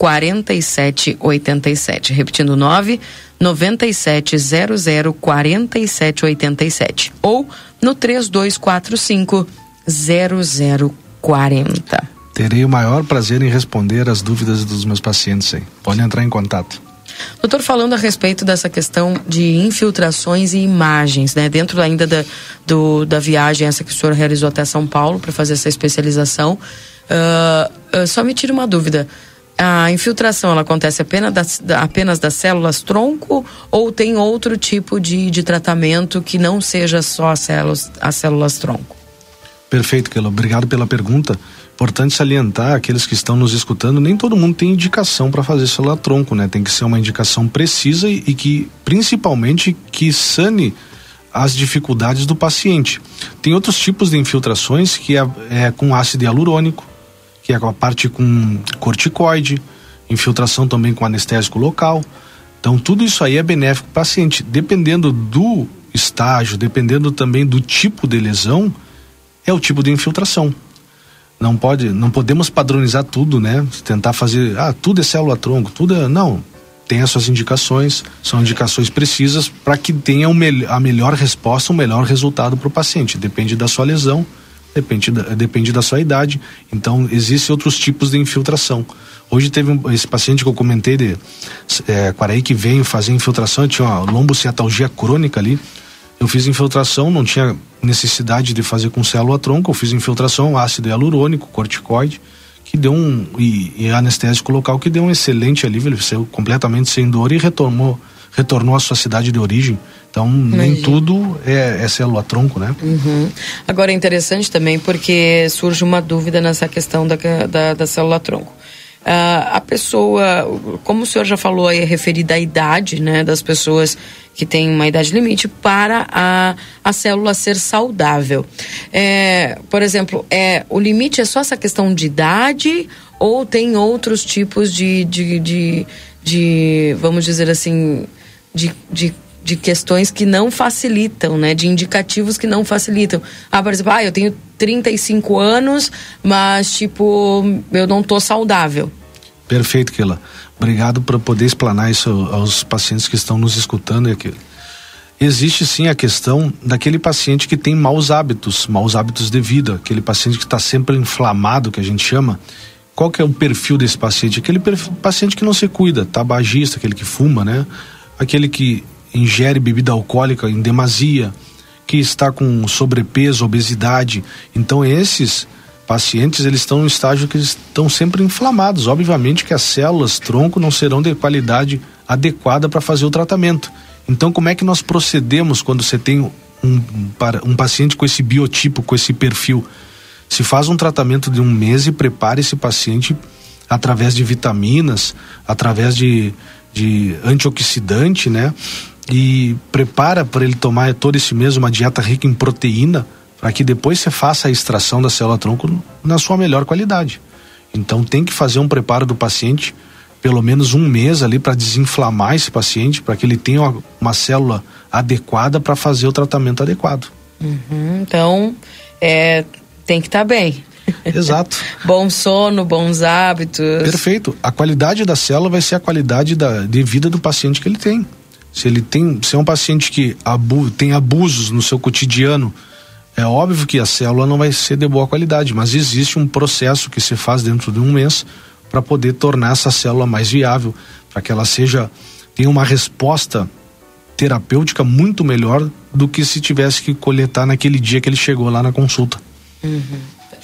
4787. Repetindo, 9 9700 4787 ou no 3245 0040. Terei o maior prazer em responder as dúvidas dos meus pacientes aí. Pode entrar em contato. Doutor, falando a respeito dessa questão de infiltrações e imagens, né? Dentro ainda da, do, da viagem essa que o senhor realizou até São Paulo para fazer essa especialização, uh, uh, só me tira uma dúvida a infiltração ela acontece apenas das, apenas das células tronco ou tem outro tipo de, de tratamento que não seja só as células, as células tronco? Perfeito, Kelo. Obrigado pela pergunta. Importante salientar aqueles que estão nos escutando, nem todo mundo tem indicação para fazer célula tronco, né? Tem que ser uma indicação precisa e, e que, principalmente, que sane as dificuldades do paciente. Tem outros tipos de infiltrações que é, é com ácido hialurônico, que é a parte com corticoide, infiltração também com anestésico local. Então tudo isso aí é benéfico para o paciente, dependendo do estágio, dependendo também do tipo de lesão, é o tipo de infiltração. Não pode, não podemos padronizar tudo, né? Tentar fazer, ah, tudo é célula tronco, tudo é, não. Tem as suas indicações, são indicações precisas para que tenha um a melhor resposta, o um melhor resultado para o paciente. Depende da sua lesão, depende da, depende da sua idade. Então, existem outros tipos de infiltração. Hoje teve um, esse paciente que eu comentei de é, Quaraí que veio fazer infiltração, tinha uma lombociatalgia crônica ali. Eu fiz infiltração, não tinha necessidade de fazer com célula tronco, eu fiz infiltração, ácido hialurônico, corticoide, que deu um. e, e anestésico local, que deu um excelente alívio, ele saiu completamente sem dor e retornou, retornou à sua cidade de origem. Então, Imagina. nem tudo é, é célula tronco, né? Uhum. Agora é interessante também porque surge uma dúvida nessa questão da, da, da célula tronco. Uh, a pessoa, como o senhor já falou aí, é referida à idade né, das pessoas que têm uma idade limite para a, a célula ser saudável. É, por exemplo, é, o limite é só essa questão de idade ou tem outros tipos de, de, de, de vamos dizer assim, de, de de questões que não facilitam, né? De indicativos que não facilitam. Ah, por exemplo, ah, eu tenho 35 anos, mas, tipo, eu não tô saudável. Perfeito, Keila. Obrigado por poder explanar isso aos pacientes que estão nos escutando. Existe sim a questão daquele paciente que tem maus hábitos, maus hábitos de vida, aquele paciente que está sempre inflamado, que a gente chama. Qual que é o perfil desse paciente? Aquele paciente que não se cuida, tabagista, aquele que fuma, né? Aquele que ingere bebida alcoólica em demasia, que está com sobrepeso, obesidade. Então esses pacientes eles estão em estágio que estão sempre inflamados. Obviamente que as células tronco não serão de qualidade adequada para fazer o tratamento. Então como é que nós procedemos quando você tem um, um paciente com esse biotipo, com esse perfil? Se faz um tratamento de um mês e prepara esse paciente através de vitaminas, através de, de antioxidante, né? E prepara para ele tomar todo esse mês uma dieta rica em proteína, para que depois você faça a extração da célula tronco na sua melhor qualidade. Então tem que fazer um preparo do paciente pelo menos um mês ali para desinflamar esse paciente, para que ele tenha uma, uma célula adequada para fazer o tratamento adequado. Uhum, então, é, tem que estar tá bem. Exato. Bom sono, bons hábitos. Perfeito. A qualidade da célula vai ser a qualidade da, de vida do paciente que ele tem. Se ele tem, se é um paciente que abu, tem abusos no seu cotidiano, é óbvio que a célula não vai ser de boa qualidade, mas existe um processo que se faz dentro de um mês para poder tornar essa célula mais viável, para que ela seja tenha uma resposta terapêutica muito melhor do que se tivesse que coletar naquele dia que ele chegou lá na consulta. Uhum.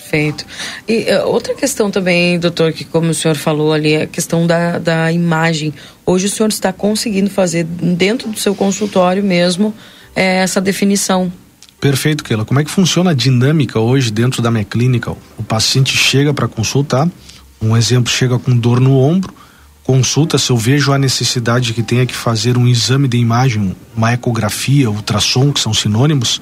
Perfeito. E uh, outra questão também, doutor, que como o senhor falou ali, a questão da, da imagem. Hoje o senhor está conseguindo fazer dentro do seu consultório mesmo é, essa definição. Perfeito, Keila. Como é que funciona a dinâmica hoje dentro da minha clínica? O paciente chega para consultar, um exemplo, chega com dor no ombro, consulta, se eu vejo a necessidade que tenha que fazer um exame de imagem, uma ecografia, ultrassom, que são sinônimos,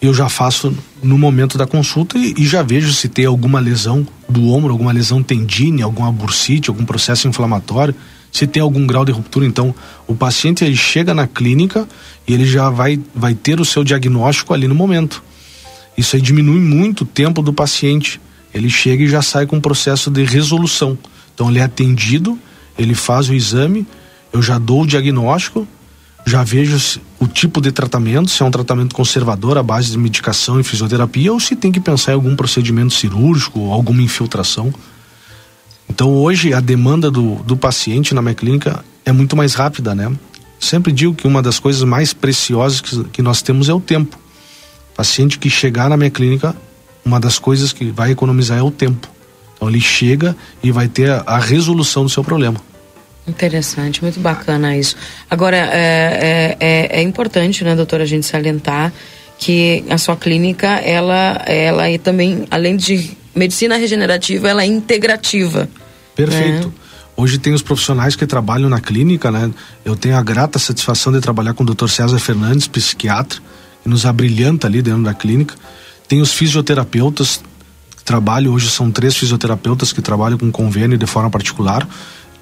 eu já faço no momento da consulta e, e, já vejo se tem alguma lesão do ombro, alguma lesão tendine, alguma bursite, algum processo inflamatório, se tem algum grau de ruptura. Então, o paciente ele chega na clínica e ele já vai, vai ter o seu diagnóstico ali no momento. Isso aí diminui muito o tempo do paciente. Ele chega e já sai com um processo de resolução. Então, ele é atendido, ele faz o exame, eu já dou o diagnóstico, já vejo o tipo de tratamento, se é um tratamento conservador à base de medicação e fisioterapia ou se tem que pensar em algum procedimento cirúrgico ou alguma infiltração. Então hoje a demanda do, do paciente na minha clínica é muito mais rápida, né? Sempre digo que uma das coisas mais preciosas que, que nós temos é o tempo. Paciente que chegar na minha clínica, uma das coisas que vai economizar é o tempo. Então ele chega e vai ter a, a resolução do seu problema. Interessante, muito bacana isso. Agora, é, é, é, é, importante, né, doutora, a gente salientar que a sua clínica, ela, ela é também, além de medicina regenerativa, ela é integrativa. Perfeito. Né? Hoje tem os profissionais que trabalham na clínica, né? Eu tenho a grata satisfação de trabalhar com o Dr. César Fernandes, psiquiatra, que nos abrilhanta ali dentro da clínica. Tem os fisioterapeutas que trabalham, hoje são três fisioterapeutas que trabalham com convênio de forma particular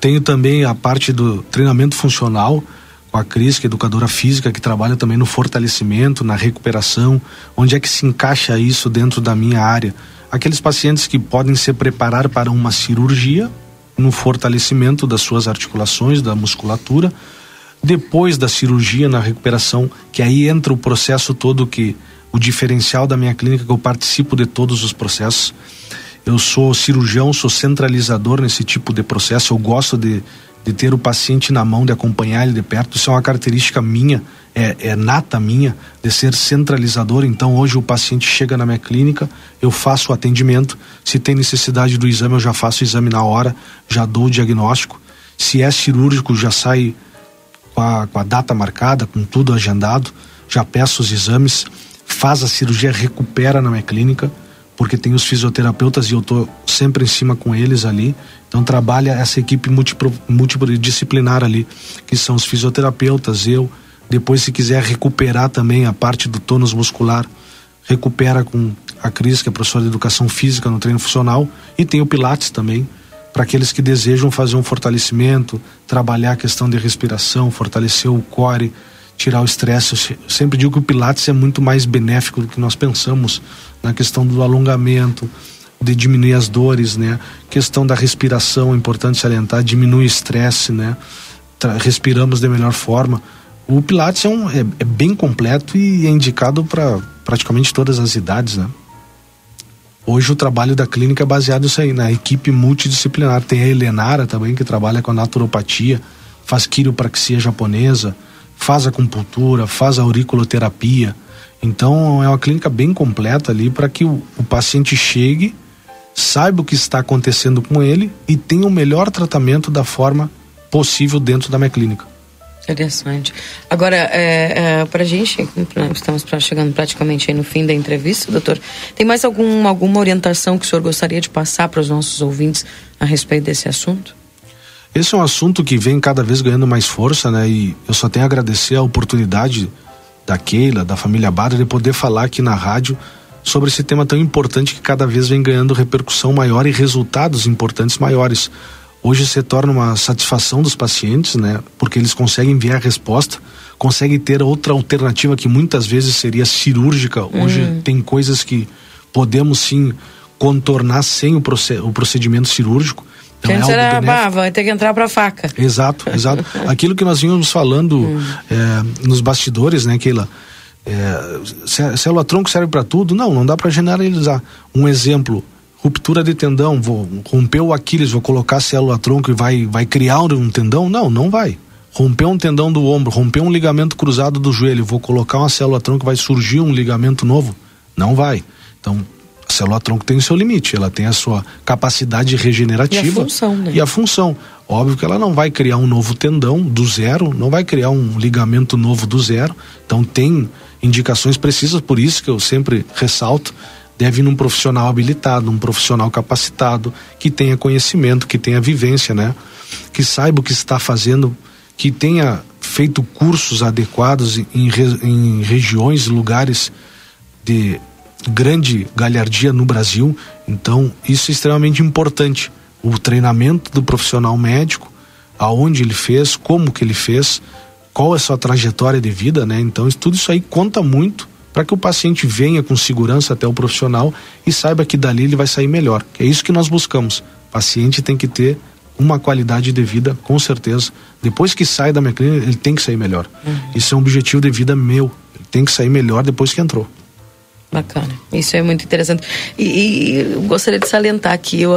tenho também a parte do treinamento funcional com a Cris, que é educadora física, que trabalha também no fortalecimento, na recuperação. Onde é que se encaixa isso dentro da minha área? Aqueles pacientes que podem se preparar para uma cirurgia, no fortalecimento das suas articulações, da musculatura. Depois da cirurgia, na recuperação, que aí entra o processo todo que o diferencial da minha clínica que eu participo de todos os processos. Eu sou cirurgião, sou centralizador nesse tipo de processo. Eu gosto de, de ter o paciente na mão, de acompanhar ele de perto. Isso é uma característica minha, é, é nata minha, de ser centralizador. Então, hoje o paciente chega na minha clínica, eu faço o atendimento. Se tem necessidade do exame, eu já faço o exame na hora, já dou o diagnóstico. Se é cirúrgico, já sai com a, com a data marcada, com tudo agendado, já peço os exames, faz a cirurgia, recupera na minha clínica porque tem os fisioterapeutas e eu estou sempre em cima com eles ali. Então trabalha essa equipe multidisciplinar ali, que são os fisioterapeutas, eu. Depois, se quiser recuperar também a parte do tônus muscular, recupera com a Cris, que é professora de educação física no treino funcional, e tem o Pilates também, para aqueles que desejam fazer um fortalecimento, trabalhar a questão de respiração, fortalecer o core, tirar o estresse. Eu sempre digo que o Pilates é muito mais benéfico do que nós pensamos na questão do alongamento, de diminuir as dores, né? Questão da respiração, é importante salientar, diminui o estresse, né? Respiramos de melhor forma. O Pilates é, um, é, é bem completo e é indicado para praticamente todas as idades, né? Hoje o trabalho da clínica é baseado nisso aí, na equipe multidisciplinar. Tem a Helenara também, que trabalha com a naturopatia, faz quiropraxia japonesa, faz acupuntura, faz auriculoterapia. Então é uma clínica bem completa ali para que o, o, paciente chegue, saiba o que está acontecendo com ele e tenha o melhor tratamento da forma possível dentro da minha clínica. Interessante. Agora, é, é, para a gente, estamos chegando praticamente no fim da entrevista, doutor. Tem mais algum, alguma orientação que o senhor gostaria de passar para os nossos ouvintes a respeito desse assunto? Esse é um assunto que vem cada vez ganhando mais força, né? E eu só tenho a agradecer a oportunidade da Keila, da família Bada, de poder falar aqui na rádio sobre esse tema tão importante que cada vez vem ganhando repercussão maior e resultados importantes maiores. Hoje se torna uma satisfação dos pacientes, né? Porque eles conseguem ver a resposta, conseguem ter outra alternativa que muitas vezes seria cirúrgica. Hoje hum. tem coisas que podemos sim contornar sem o, procedimento cirúrgico. Então Antes é era, bah, vai ter que entrar para faca. Exato, exato. Aquilo que nós vínhamos falando hum. é, nos bastidores, né, Keila? É, célula tronco serve para tudo? Não, não dá para generalizar. Um exemplo, ruptura de tendão, vou romper o Aquiles, vou colocar a célula tronco e vai, vai criar um tendão? Não, não vai. Romper um tendão do ombro, romper um ligamento cruzado do joelho, vou colocar uma célula tronco e vai surgir um ligamento novo? Não vai. Então, a célula tronco tem o seu limite, ela tem a sua capacidade regenerativa e a função. Né? E a função. Óbvio que ela não vai criar um novo tendão do zero, não vai criar um ligamento novo do zero. Então tem indicações precisas, por isso que eu sempre ressalto, deve ir num profissional habilitado, um profissional capacitado, que tenha conhecimento, que tenha vivência, né? Que saiba o que está fazendo, que tenha feito cursos adequados em, em regiões, lugares de grande galhardia no Brasil. Então, isso é extremamente importante. O treinamento do profissional médico, aonde ele fez, como que ele fez, qual é a sua trajetória de vida, né? Então, tudo isso aí conta muito para que o paciente venha com segurança até o profissional e saiba que dali ele vai sair melhor. É isso que nós buscamos. O paciente tem que ter uma qualidade de vida, com certeza. Depois que sai da minha clínica, ele tem que sair melhor. Uhum. Isso é um objetivo de vida meu. Ele tem que sair melhor depois que entrou. Bacana, isso é muito interessante. E, e, gostaria de salientar que eu,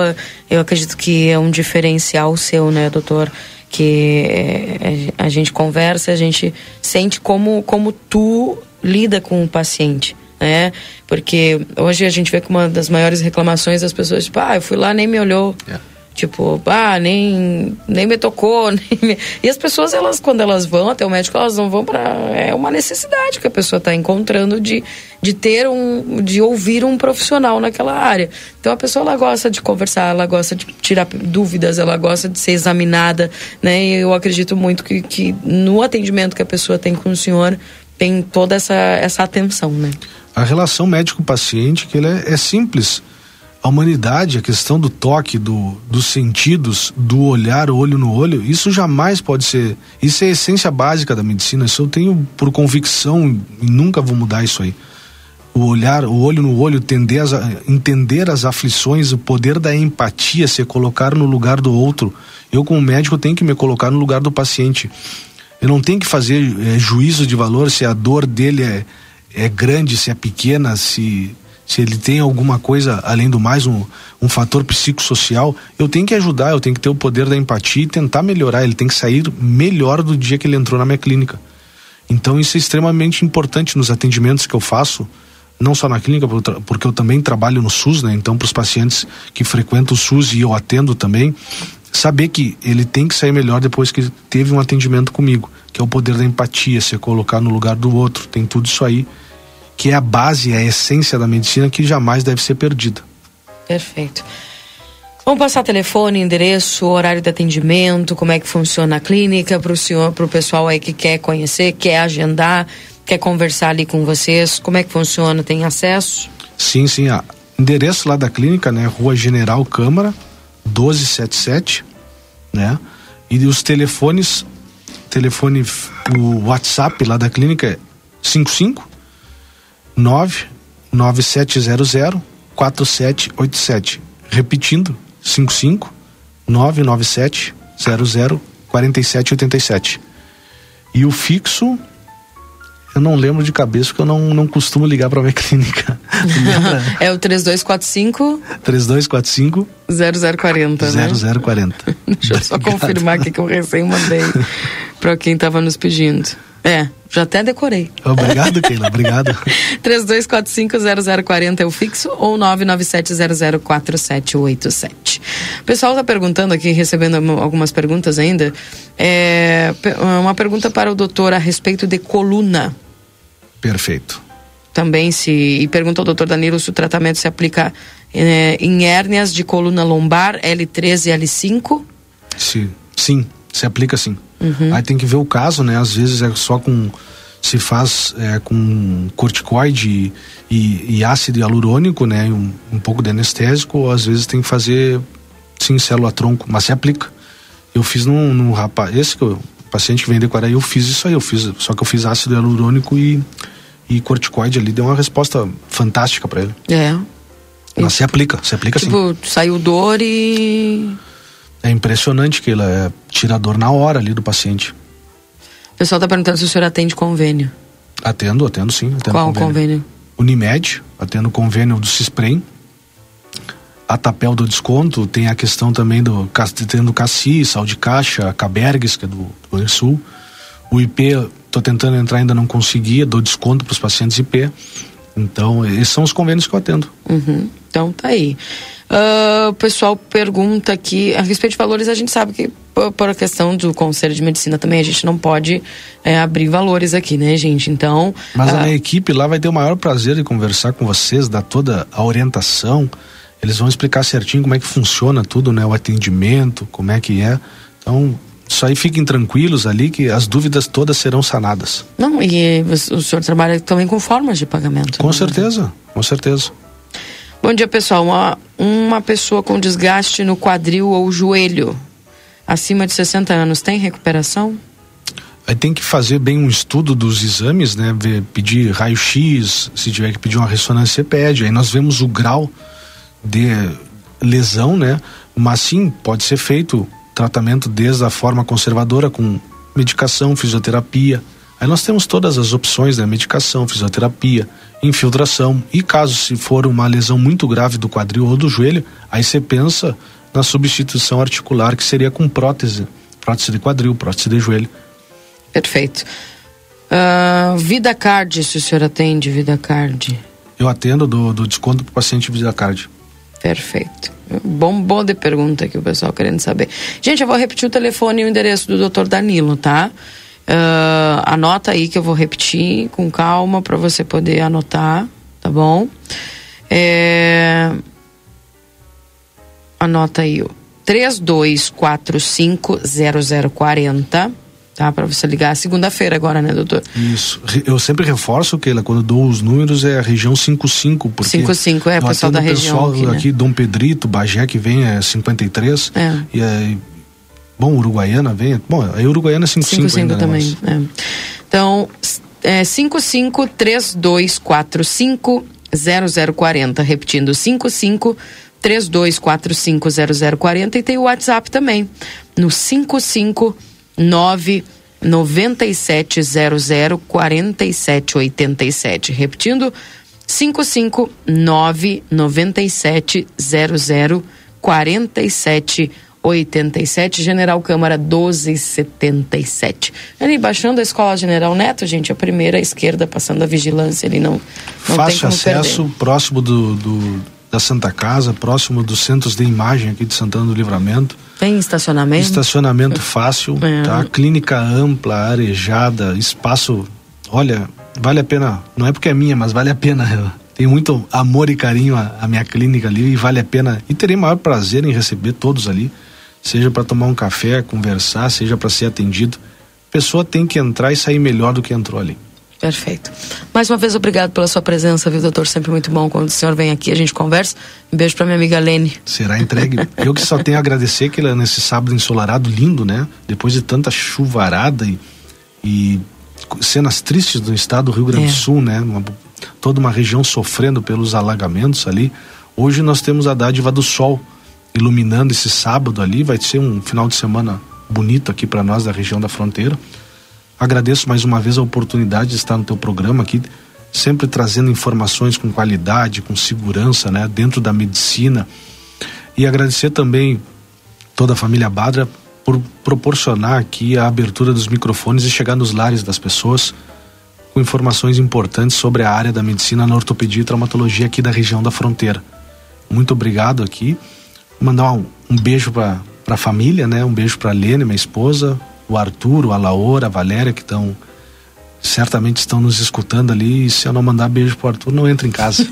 eu acredito que é um diferencial seu, né, doutor? Que é, a gente conversa, a gente sente como, como tu lida com o paciente, né? Porque hoje a gente vê que uma das maiores reclamações das pessoas, tipo, ah, eu fui lá nem me olhou. Yeah é. Tipo, ah, nem, nem me tocou. Nem me... E as pessoas, elas, quando elas vão até o médico, elas não vão para É uma necessidade que a pessoa está encontrando de, de ter um. de ouvir um profissional naquela área. Então a pessoa ela gosta de conversar, ela gosta de tirar dúvidas, ela gosta de ser examinada, né? E eu acredito muito que, que no atendimento que a pessoa tem com o senhor, tem toda essa, essa atenção, né? A relação médico-paciente, que ele é, é simples a humanidade, a questão do toque, do, dos sentidos, do olhar olho no olho, isso jamais pode ser. Isso é a essência básica da medicina. Isso eu tenho por convicção e nunca vou mudar isso aí. O olhar, o olho no olho, as, entender as aflições, o poder da empatia, se colocar no lugar do outro. Eu, como médico, tenho que me colocar no lugar do paciente. Eu não tenho que fazer é, juízo de valor se a dor dele é, é grande, se é pequena, se se ele tem alguma coisa além do mais um, um fator psicossocial, eu tenho que ajudar, eu tenho que ter o poder da empatia e tentar melhorar. Ele tem que sair melhor do dia que ele entrou na minha clínica. Então isso é extremamente importante nos atendimentos que eu faço, não só na clínica, porque eu também trabalho no SUS, né? Então para os pacientes que frequentam o SUS e eu atendo também, saber que ele tem que sair melhor depois que teve um atendimento comigo, que é o poder da empatia, se colocar no lugar do outro, tem tudo isso aí que é a base, a essência da medicina que jamais deve ser perdida. Perfeito. Vamos passar telefone, endereço, horário de atendimento, como é que funciona a clínica para o senhor, para o pessoal aí que quer conhecer, quer agendar, quer conversar ali com vocês, como é que funciona? Tem acesso? Sim, sim. A endereço lá da clínica, né? Rua General Câmara, 1277, né? E os telefones, telefone, o WhatsApp lá da clínica é 55 99700 4787. Repetindo, 55 997 00 4787. E o fixo, eu não lembro de cabeça porque eu não, não costumo ligar para minha clínica. é o 3245 3245 0040, né? 0040. Deixa eu só confirmar aqui que eu recém mandei para quem estava nos pedindo. É, já até decorei. Obrigado, Keila, obrigado. 32450040 é o fixo ou 997004787. O pessoal está perguntando aqui, recebendo algumas perguntas ainda. É, uma pergunta para o doutor a respeito de coluna. Perfeito. Também se. E pergunta ao doutor Danilo se o tratamento se aplica é, em hérnias de coluna lombar L3 e L5. Sim, sim, se aplica sim. Uhum. Aí tem que ver o caso, né? Às vezes é só com se faz é, com corticoide e, e, e, ácido hialurônico, né? Um, um pouco de anestésico, ou às vezes tem que fazer sim célula tronco, mas se aplica. Eu fiz num, num rapaz, esse que eu, o paciente que vem decorar, eu fiz isso aí, eu fiz, só que eu fiz ácido hialurônico e, e corticoide ali, deu uma resposta fantástica para ele. É. Mas se aplica, se aplica tipo, sim. saiu dor e é impressionante que ele é tirador na hora ali do paciente. O pessoal está perguntando se o senhor atende convênio. Atendo, atendo sim. Atendo Qual convênio? convênio? Unimed, atendo convênio do Cisprem. A Tapel do desconto, tem a questão também do tendo Cassi, Sal de Caixa, Cabergues, que é do, Sul. O IP, estou tentando entrar, ainda não consegui, dou desconto para os pacientes IP. Então, esses são os convênios que eu atendo. Uhum. Então, tá aí. Uh, o pessoal pergunta aqui, a respeito de valores, a gente sabe que por, por a questão do Conselho de Medicina também, a gente não pode é, abrir valores aqui, né, gente? Então. Mas uh, a minha equipe lá vai ter o maior prazer de conversar com vocês, dar toda a orientação. Eles vão explicar certinho como é que funciona tudo, né? O atendimento, como é que é. Então, isso aí fiquem tranquilos ali que as dúvidas todas serão sanadas. Não, e o senhor trabalha também com formas de pagamento. Com né? certeza, com certeza. Bom dia, pessoal. Uma, uma pessoa com desgaste no quadril ou joelho, acima de 60 anos, tem recuperação? Aí tem que fazer bem um estudo dos exames, né? Pedir raio-x, se tiver que pedir uma ressonância, pede. Aí nós vemos o grau de lesão, né? Mas sim, pode ser feito tratamento desde a forma conservadora com medicação, fisioterapia, Aí nós temos todas as opções, né? Medicação, fisioterapia, infiltração. E caso se for uma lesão muito grave do quadril ou do joelho, aí você pensa na substituição articular, que seria com prótese. Prótese de quadril, prótese de joelho. Perfeito. Uh, vida Card, se o senhor atende Vida Card? Eu atendo do, do desconto para o paciente Vida Card. Perfeito. Bom, bom de pergunta que o pessoal querendo saber. Gente, eu vou repetir o telefone e o endereço do Dr. Danilo, tá? Uh, anota aí que eu vou repetir com calma para você poder anotar, tá bom? É... Anota aí, ó. 32450040, Tá, para você ligar segunda-feira agora, né, doutor? Isso. Eu sempre reforço, Keila, quando dou os números, é a região 55. Porque 55, é, pessoal da região pessoal aqui, né? aqui, Dom Pedrito, Bagé, que vem é 53. É. E aí, bom, Uruguaiana vem. Bom, a Uruguaiana é 55, 55 ainda, né, também. é. Então, é 553245 0040. Repetindo, 55 3245 0040 e tem o WhatsApp também no 559 9700 4787. Repetindo, 559 9700 4787. General Câmara 1277. Ali, baixando a Escola General Neto, gente, a primeira à esquerda, passando a vigilância ali, não, não tem Fácil como acesso, perder. próximo do, do- da Santa Casa, próximo dos centros de imagem aqui de Santana do Livramento. Tem estacionamento? Estacionamento fácil, É. tá? Clínica ampla, arejada, espaço. Olha, vale a pena. Não é porque é minha, mas vale a pena. Tenho muito amor e carinho a, a minha clínica ali e vale a pena. E terei maior prazer em receber todos ali, seja para tomar um café, conversar, seja para ser atendido. A pessoa tem que entrar e sair melhor do que entrou ali. Perfeito. Mais uma vez, obrigado pela sua presença, viu, doutor? Sempre muito bom quando o senhor vem aqui, a gente conversa. Um beijo para minha amiga Lene. Será entregue. Eu que só tenho a agradecer que ele, nesse sábado ensolarado lindo, né? Depois de tanta chuvarada e, e cenas tristes do estado do Rio Grande do É. Sul, né? Uma- toda uma região sofrendo pelos alagamentos ali. Hoje nós temos a dádiva do sol iluminando esse sábado ali. Vai ser um final de semana bonito aqui para nós da região da fronteira. Agradeço mais uma vez a oportunidade de estar no teu programa aqui, sempre trazendo informações com qualidade, com segurança, né, dentro da medicina. E agradecer também toda a família Badra por proporcionar aqui a abertura dos microfones e chegar nos lares das pessoas com informações importantes sobre a área da medicina na ortopedia e traumatologia aqui da região da fronteira. Muito obrigado aqui. Mandar um, um beijo para a família, né? Um beijo para a Lene, minha esposa, o Arthur, a Laura, a Valéria, que estão certamente estão nos escutando ali. E se eu não mandar beijo pro Arthur, não entra em casa.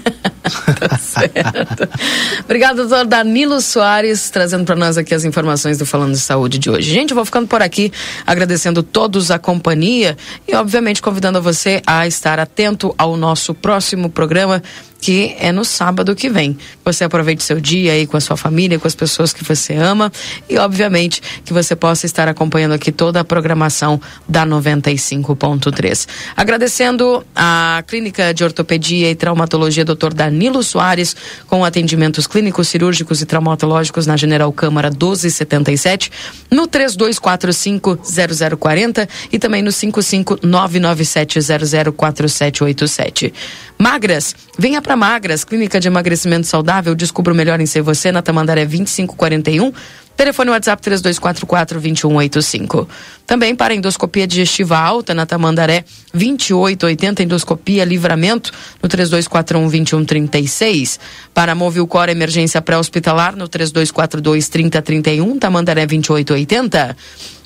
Obrigado, doutor Danilo Soares, trazendo para nós aqui as informações do Falando de Saúde de hoje. Gente, eu vou ficando por aqui, agradecendo todos a companhia e, obviamente, convidando você a estar atento ao nosso próximo programa, que é no sábado que vem. Você aproveite seu dia aí com a sua família, com as pessoas que você ama e, obviamente, que você possa estar acompanhando aqui toda a programação da 95.3. Agradecendo a Clínica de Ortopedia e Traumatologia Dr. Danilo Soares, com atendimentos clínicos, cirúrgicos e traumatológicos na General Câmara 1277, no 3245-0040 e também no 55997004787. Magras, venha para Magras, Clínica de Emagrecimento Saudável, descubra o melhor em ser você, na Tamandaré 2541. Telefone WhatsApp 3244-2185. Também para endoscopia digestiva alta na Tamandaré 2880, endoscopia livramento no 3241-2136. Para Movilcor Emergência Pré-Hospitalar no 3242-3031, Tamandaré 2880.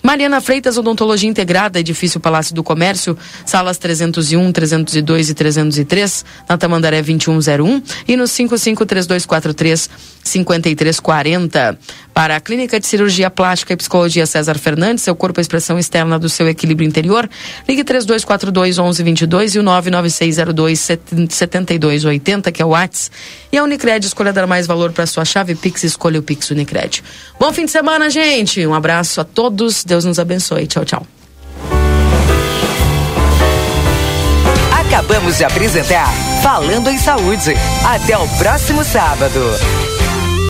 Mariana Freitas, Odontologia Integrada, Edifício Palácio do Comércio, salas 301, 302 e 303, na Tamandaré 2101 e no 553243 5340. Para a Clínica de Cirurgia Plástica e Psicologia César Fernandes, seu corpo é expressão externa do seu equilíbrio interior. Ligue 3242 1122 e o 99602 7280, que é o WhatsApp. E a Unicred, escolha dar mais valor para sua chave Pix, escolha o Pix Unicred. Bom fim de semana, gente. Um abraço a todos. Deus nos abençoe. Tchau, tchau. Acabamos de apresentar Falando em Saúde. Até o próximo sábado.